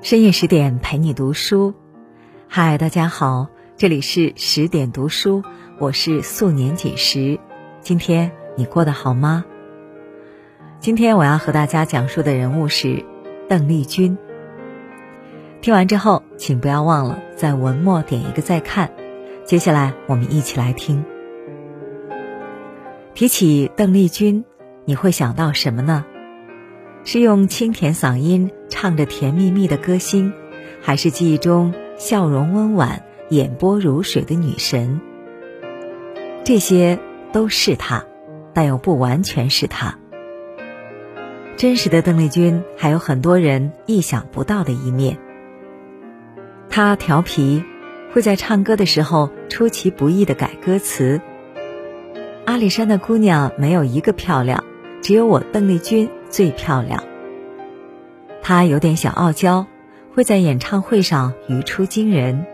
深夜十点陪你读书，嗨，大家好，这里是十点读书，我是素年锦时。今天你过得好吗？今天我要和大家讲述的人物是邓丽君。听完之后，请不要忘了在文末点一个再看。接下来我们一起来听。提起邓丽君，你会想到什么呢？是用清甜嗓音唱着甜蜜蜜的歌星，还是记忆中笑容温婉、眼波如水的女神？这些都是她，但又不完全是她。真实的邓丽君还有很多人意想不到的一面。她调皮，会在唱歌的时候出其不意的改歌词。阿里山的姑娘没有一个漂亮。只有我邓丽君最漂亮。她有点小傲娇，会在演唱会上语出惊人。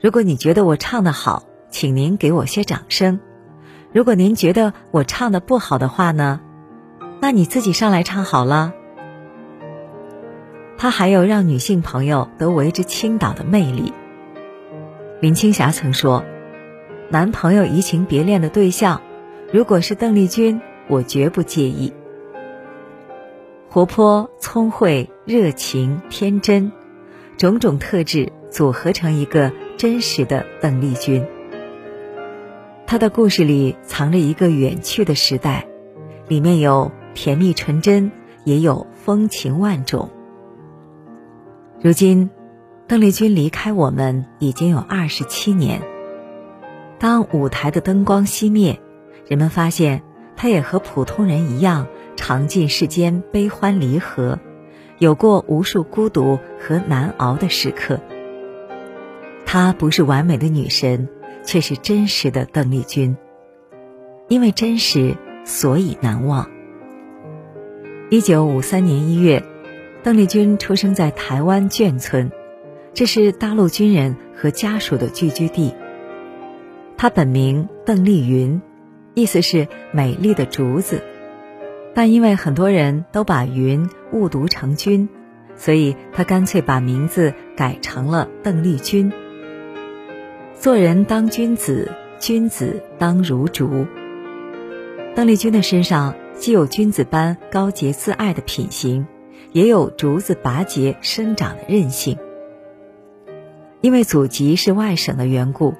如果你觉得我唱的好，请您给我些掌声；如果您觉得我唱的不好的话呢，那你自己上来唱好了。她还有让女性朋友都为之倾倒的魅力。林青霞曾说：“男朋友移情别恋的对象，如果是邓丽君。”我绝不介意。活泼、聪慧、热情、天真，种种特质组合成一个真实的邓丽君。她的故事里藏着一个远去的时代，里面有甜蜜纯真，也有风情万种。如今，邓丽君离开我们已经有二十七年。当舞台的灯光熄灭，人们发现。她也和普通人一样，尝尽世间悲欢离合，有过无数孤独和难熬的时刻。她不是完美的女神，却是真实的邓丽君。因为真实，所以难忘。一九五三年一月，邓丽君出生在台湾眷村，这是大陆军人和家属的聚居地。她本名邓丽云。意思是美丽的竹子，但因为很多人都把“云”误读成“君”，所以他干脆把名字改成了邓丽君。做人当君子，君子当如竹。邓丽君的身上既有君子般高洁自爱的品行，也有竹子拔节生长的韧性。因为祖籍是外省的缘故。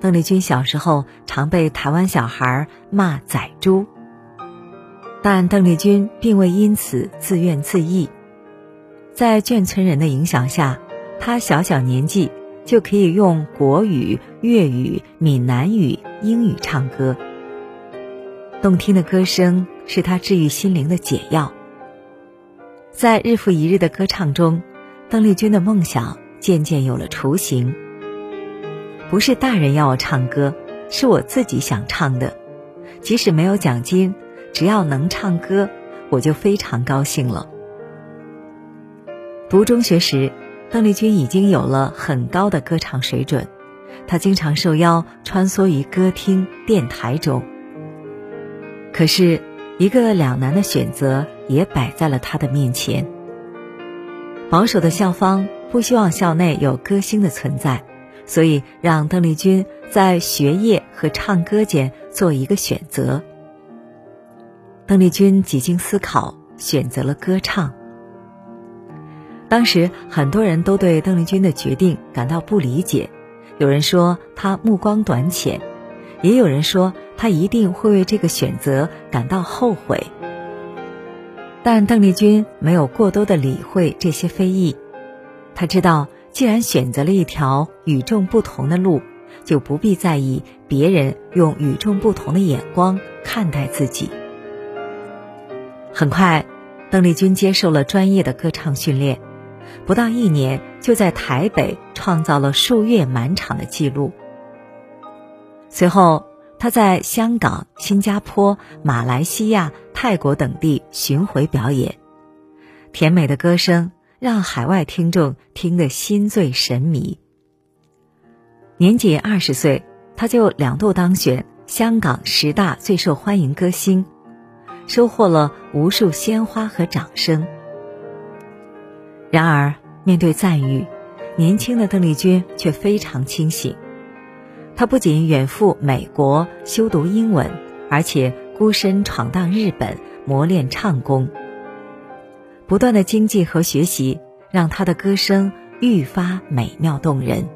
邓丽君小时候常被台湾小孩骂“宰猪”，但邓丽君并未因此自怨自艾。在眷村人的影响下，她小小年纪就可以用国语、粤语、闽南语、英语唱歌。动听的歌声是她治愈心灵的解药。在日复一日的歌唱中，邓丽君的梦想渐渐有了雏形。不是大人要我唱歌，是我自己想唱的。即使没有奖金，只要能唱歌，我就非常高兴了。读中学时，邓丽君已经有了很高的歌唱水准，她经常受邀穿梭于歌厅、电台中。可是，一个两难的选择也摆在了她的面前。保守的校方不希望校内有歌星的存在。所以，让邓丽君在学业和唱歌间做一个选择。邓丽君几经思考，选择了歌唱。当时，很多人都对邓丽君的决定感到不理解，有人说她目光短浅，也有人说她一定会为这个选择感到后悔。但邓丽君没有过多的理会这些非议，她知道。既然选择了一条与众不同的路，就不必在意别人用与众不同的眼光看待自己。很快，邓丽君接受了专业的歌唱训练，不到一年就在台北创造了数月满场的记录。随后，她在香港、新加坡、马来西亚、泰国等地巡回表演，甜美的歌声。让海外听众听得心醉神迷。年仅二十岁，他就两度当选香港十大最受欢迎歌星，收获了无数鲜花和掌声。然而，面对赞誉，年轻的邓丽君却非常清醒。她不仅远赴美国修读英文，而且孤身闯荡日本，磨练唱功。不断的经济和学习，让她的歌声愈发美妙动人。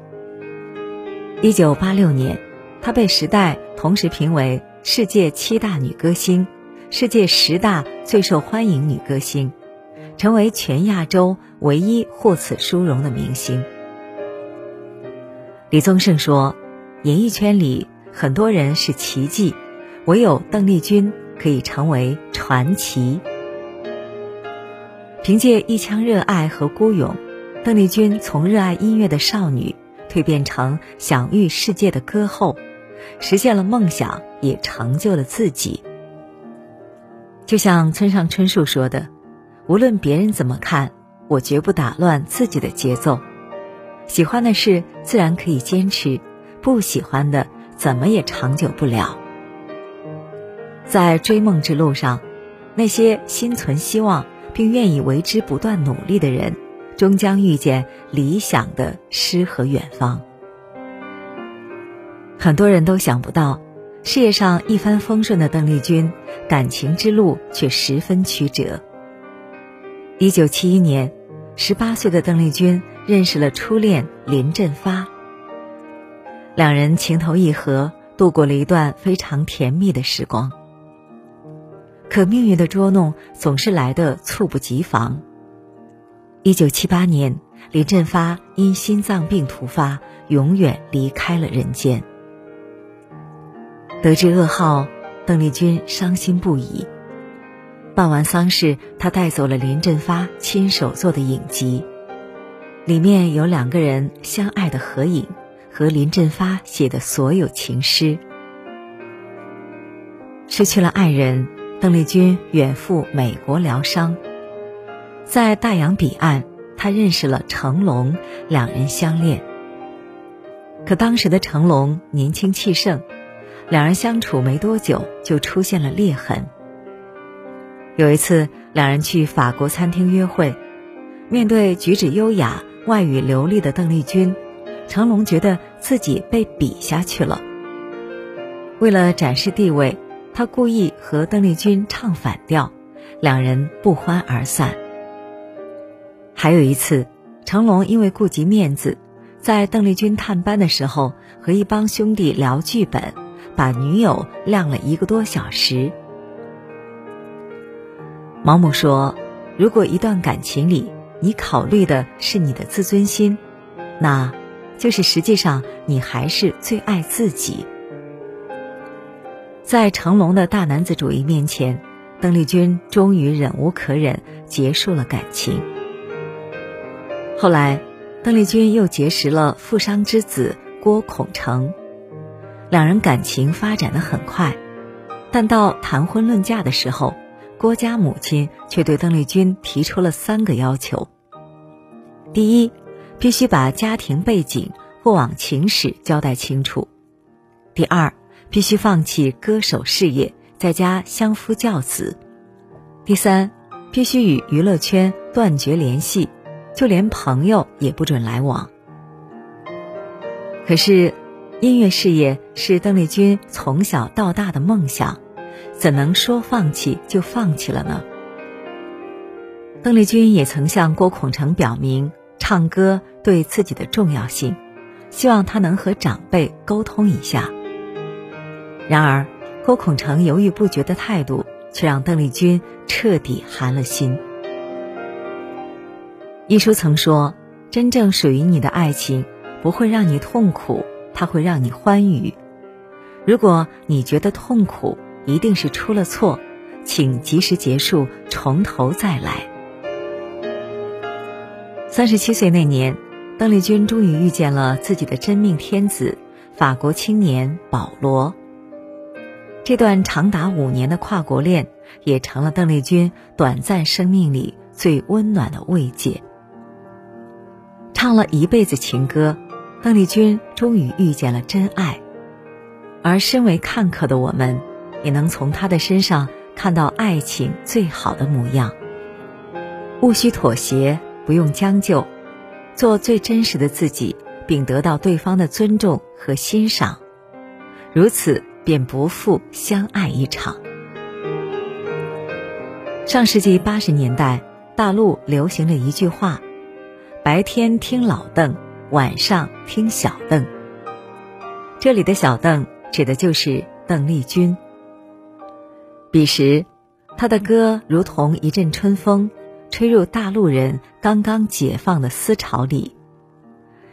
一九八六年，她被《时代》同时评为世界七大女歌星、世界十大最受欢迎女歌星，成为全亚洲唯一获此殊荣的明星。李宗盛说：“演艺圈里很多人是奇迹，唯有邓丽君可以成为传奇。”凭借一腔热爱和孤勇，邓丽君从热爱音乐的少女。蜕变成享誉世界的歌后，实现了梦想，也成就了自己。就像村上春树说的：“无论别人怎么看，我绝不打乱自己的节奏。喜欢的事自然可以坚持，不喜欢的怎么也长久不了。”在追梦之路上，那些心存希望并愿意为之不断努力的人。终将遇见理想的诗和远方。很多人都想不到，事业上一帆风顺的邓丽君，感情之路却十分曲折。一九七一年，十八岁的邓丽君认识了初恋林振发，两人情投意合，度过了一段非常甜蜜的时光。可命运的捉弄总是来得猝不及防。一九七八年，林振发因心脏病突发，永远离开了人间。得知噩耗，邓丽君伤心不已。办完丧事，她带走了林振发亲手做的影集，里面有两个人相爱的合影和林振发写的所有情诗。失去了爱人，邓丽君远赴美国疗伤。在大洋彼岸，他认识了成龙，两人相恋。可当时的成龙年轻气盛，两人相处没多久就出现了裂痕。有一次，两人去法国餐厅约会，面对举止优雅、外语流利的邓丽君，成龙觉得自己被比下去了。为了展示地位，他故意和邓丽君唱反调，两人不欢而散。还有一次，成龙因为顾及面子，在邓丽君探班的时候和一帮兄弟聊剧本，把女友晾了一个多小时。毛姆说：“如果一段感情里你考虑的是你的自尊心，那，就是实际上你还是最爱自己。”在成龙的大男子主义面前，邓丽君终于忍无可忍，结束了感情。后来，邓丽君又结识了富商之子郭孔成，两人感情发展的很快，但到谈婚论嫁的时候，郭家母亲却对邓丽君提出了三个要求：第一，必须把家庭背景、过往情史交代清楚；第二，必须放弃歌手事业，在家相夫教子；第三，必须与娱乐圈断绝联系。就连朋友也不准来往。可是，音乐事业是邓丽君从小到大的梦想，怎能说放弃就放弃了呢？邓丽君也曾向郭孔成表明唱歌对自己的重要性，希望他能和长辈沟通一下。然而，郭孔成犹豫不决的态度，却让邓丽君彻底寒了心。一书曾说：“真正属于你的爱情，不会让你痛苦，它会让你欢愉。如果你觉得痛苦，一定是出了错，请及时结束，从头再来。”三十七岁那年，邓丽君终于遇见了自己的真命天子——法国青年保罗。这段长达五年的跨国恋，也成了邓丽君短暂生命里最温暖的慰藉。唱了一辈子情歌，邓丽君终于遇见了真爱，而身为看客的我们，也能从她的身上看到爱情最好的模样。勿需妥协，不用将就，做最真实的自己，并得到对方的尊重和欣赏，如此便不负相爱一场。上世纪八十年代，大陆流行了一句话：“白天听老邓，晚上听小邓。”这里的小邓指的就是邓丽君。彼时，她的歌如同一阵春风。吹入大陆人刚刚解放的思潮里，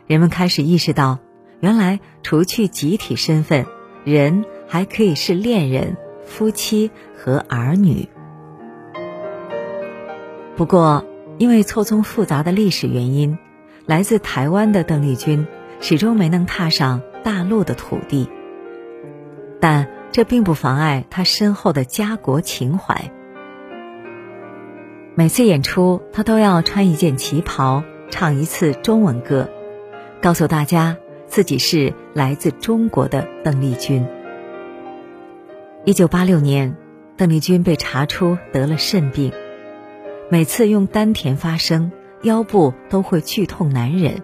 人们开始意识到，原来除去集体身份，人还可以是恋人、夫妻和儿女。不过，因为错综复杂的历史原因，来自台湾的邓丽君始终没能踏上大陆的土地。但这并不妨碍她深厚的家国情怀。每次演出，他都要穿一件旗袍，唱一次中文歌，告诉大家自己是来自中国的邓丽君。一九八六年，邓丽君被查出得了肾病，每次用丹田发声，腰部都会剧痛难忍。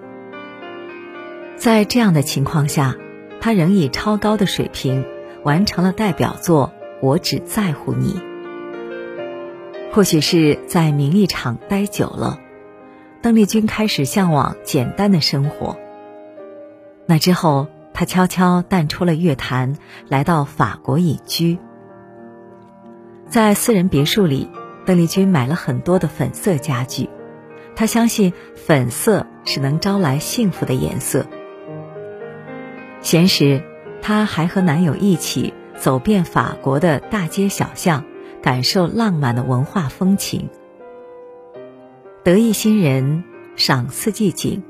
在这样的情况下，他仍以超高的水平完成了代表作《我只在乎你》。或许是在名利场待久了，邓丽君开始向往简单的生活。那之后，她悄悄淡出了乐坛，来到法国隐居。在私人别墅里，邓丽君买了很多的粉色家具，她相信粉色是能招来幸福的颜色。闲时，她还和男友一起走遍法国的大街小巷。感受浪漫的文化风情，得意新人赏四季景，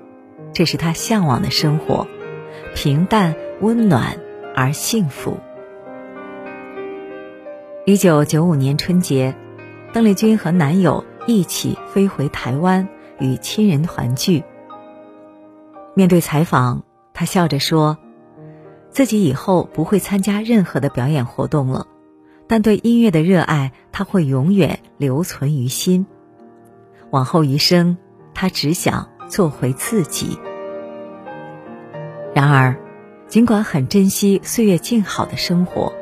这是他向往的生活，平淡温暖而幸福。一九九五年春节，邓丽君和男友一起飞回台湾与亲人团聚。面对采访，他笑着说：“自己以后不会参加任何的表演活动了。”但对音乐的热爱，他会永远留存于心。往后余生，他只想做回自己。然而，尽管很珍惜岁月静好的生活，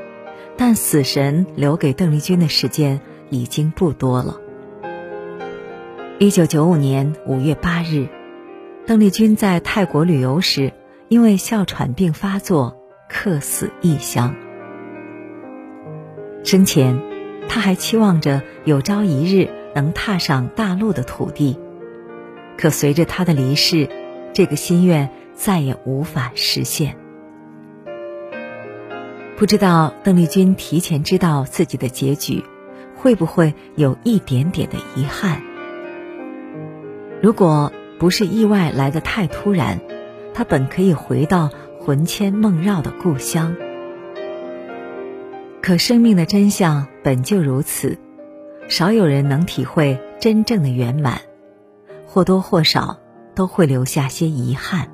但死神留给邓丽君的时间已经不多了。一九九五年五月八日，邓丽君在泰国旅游时，因为哮喘病发作，客死异乡。生前，他还期望着有朝一日能踏上大陆的土地，可随着他的离世，这个心愿再也无法实现。不知道邓丽君提前知道自己的结局，会不会有一点点的遗憾？如果不是意外来得太突然，他本可以回到魂牵梦绕的故乡。可生命的真相本就如此，少有人能体会真正的圆满，或多或少都会留下些遗憾。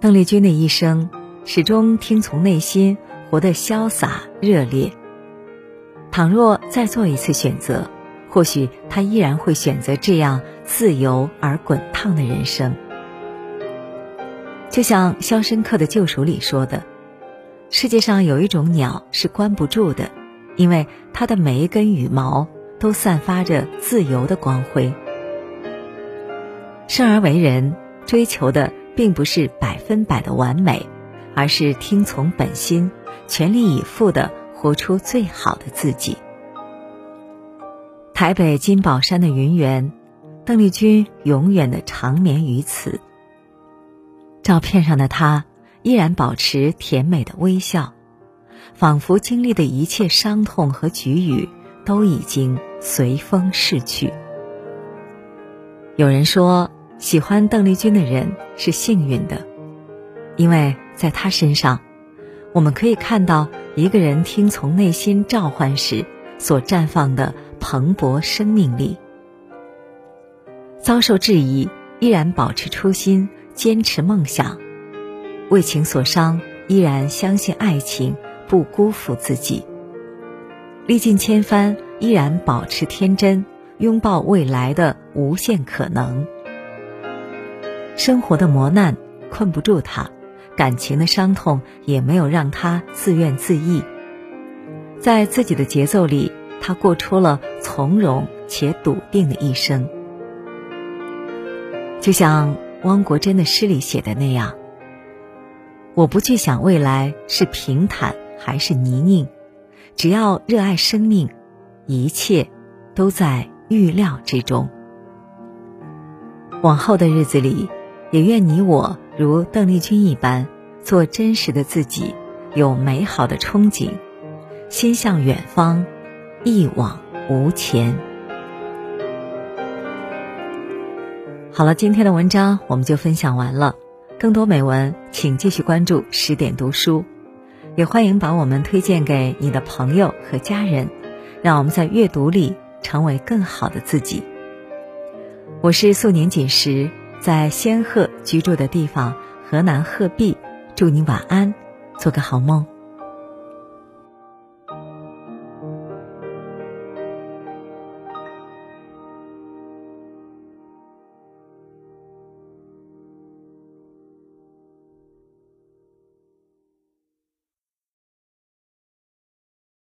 邓丽君的一生始终听从内心，活得潇洒热烈。倘若再做一次选择，或许他依然会选择这样自由而滚烫的人生。就像《肖申克的救赎》里说的。世界上有一种鸟是关不住的，因为它的每一根羽毛都散发着自由的光辉。生而为人，追求的并不是百分百的完美，而是听从本心，全力以赴的活出最好的自己。台北金宝山的云园，邓丽君永远的长眠于此。照片上的她。依然保持甜美的微笑，仿佛经历的一切伤痛和局龉都已经随风逝去。有人说，喜欢邓丽君的人是幸运的，因为在她身上，我们可以看到一个人听从内心召唤时所绽放的蓬勃生命力。遭受质疑，依然保持初心，坚持梦想。为情所伤，依然相信爱情，不辜负自己；历尽千帆，依然保持天真，拥抱未来的无限可能。生活的磨难困不住他，感情的伤痛也没有让他自怨自艾。在自己的节奏里，他过出了从容且笃定的一生。就像汪国真的诗里写的那样：“我不去想未来是平坦还是泥泞，只要热爱生命，一切都在预料之中。”往后的日子里，也愿你我如邓丽君一般，做真实的自己，有美好的憧憬，心向远方，一往无前。好了，今天的文章我们就分享完了。更多美文，请继续关注十点读书，也欢迎把我们推荐给你的朋友和家人，让我们在阅读里成为更好的自己。我是素年锦时，在仙鹤居住的地方河南鹤壁，祝你晚安，做个好梦。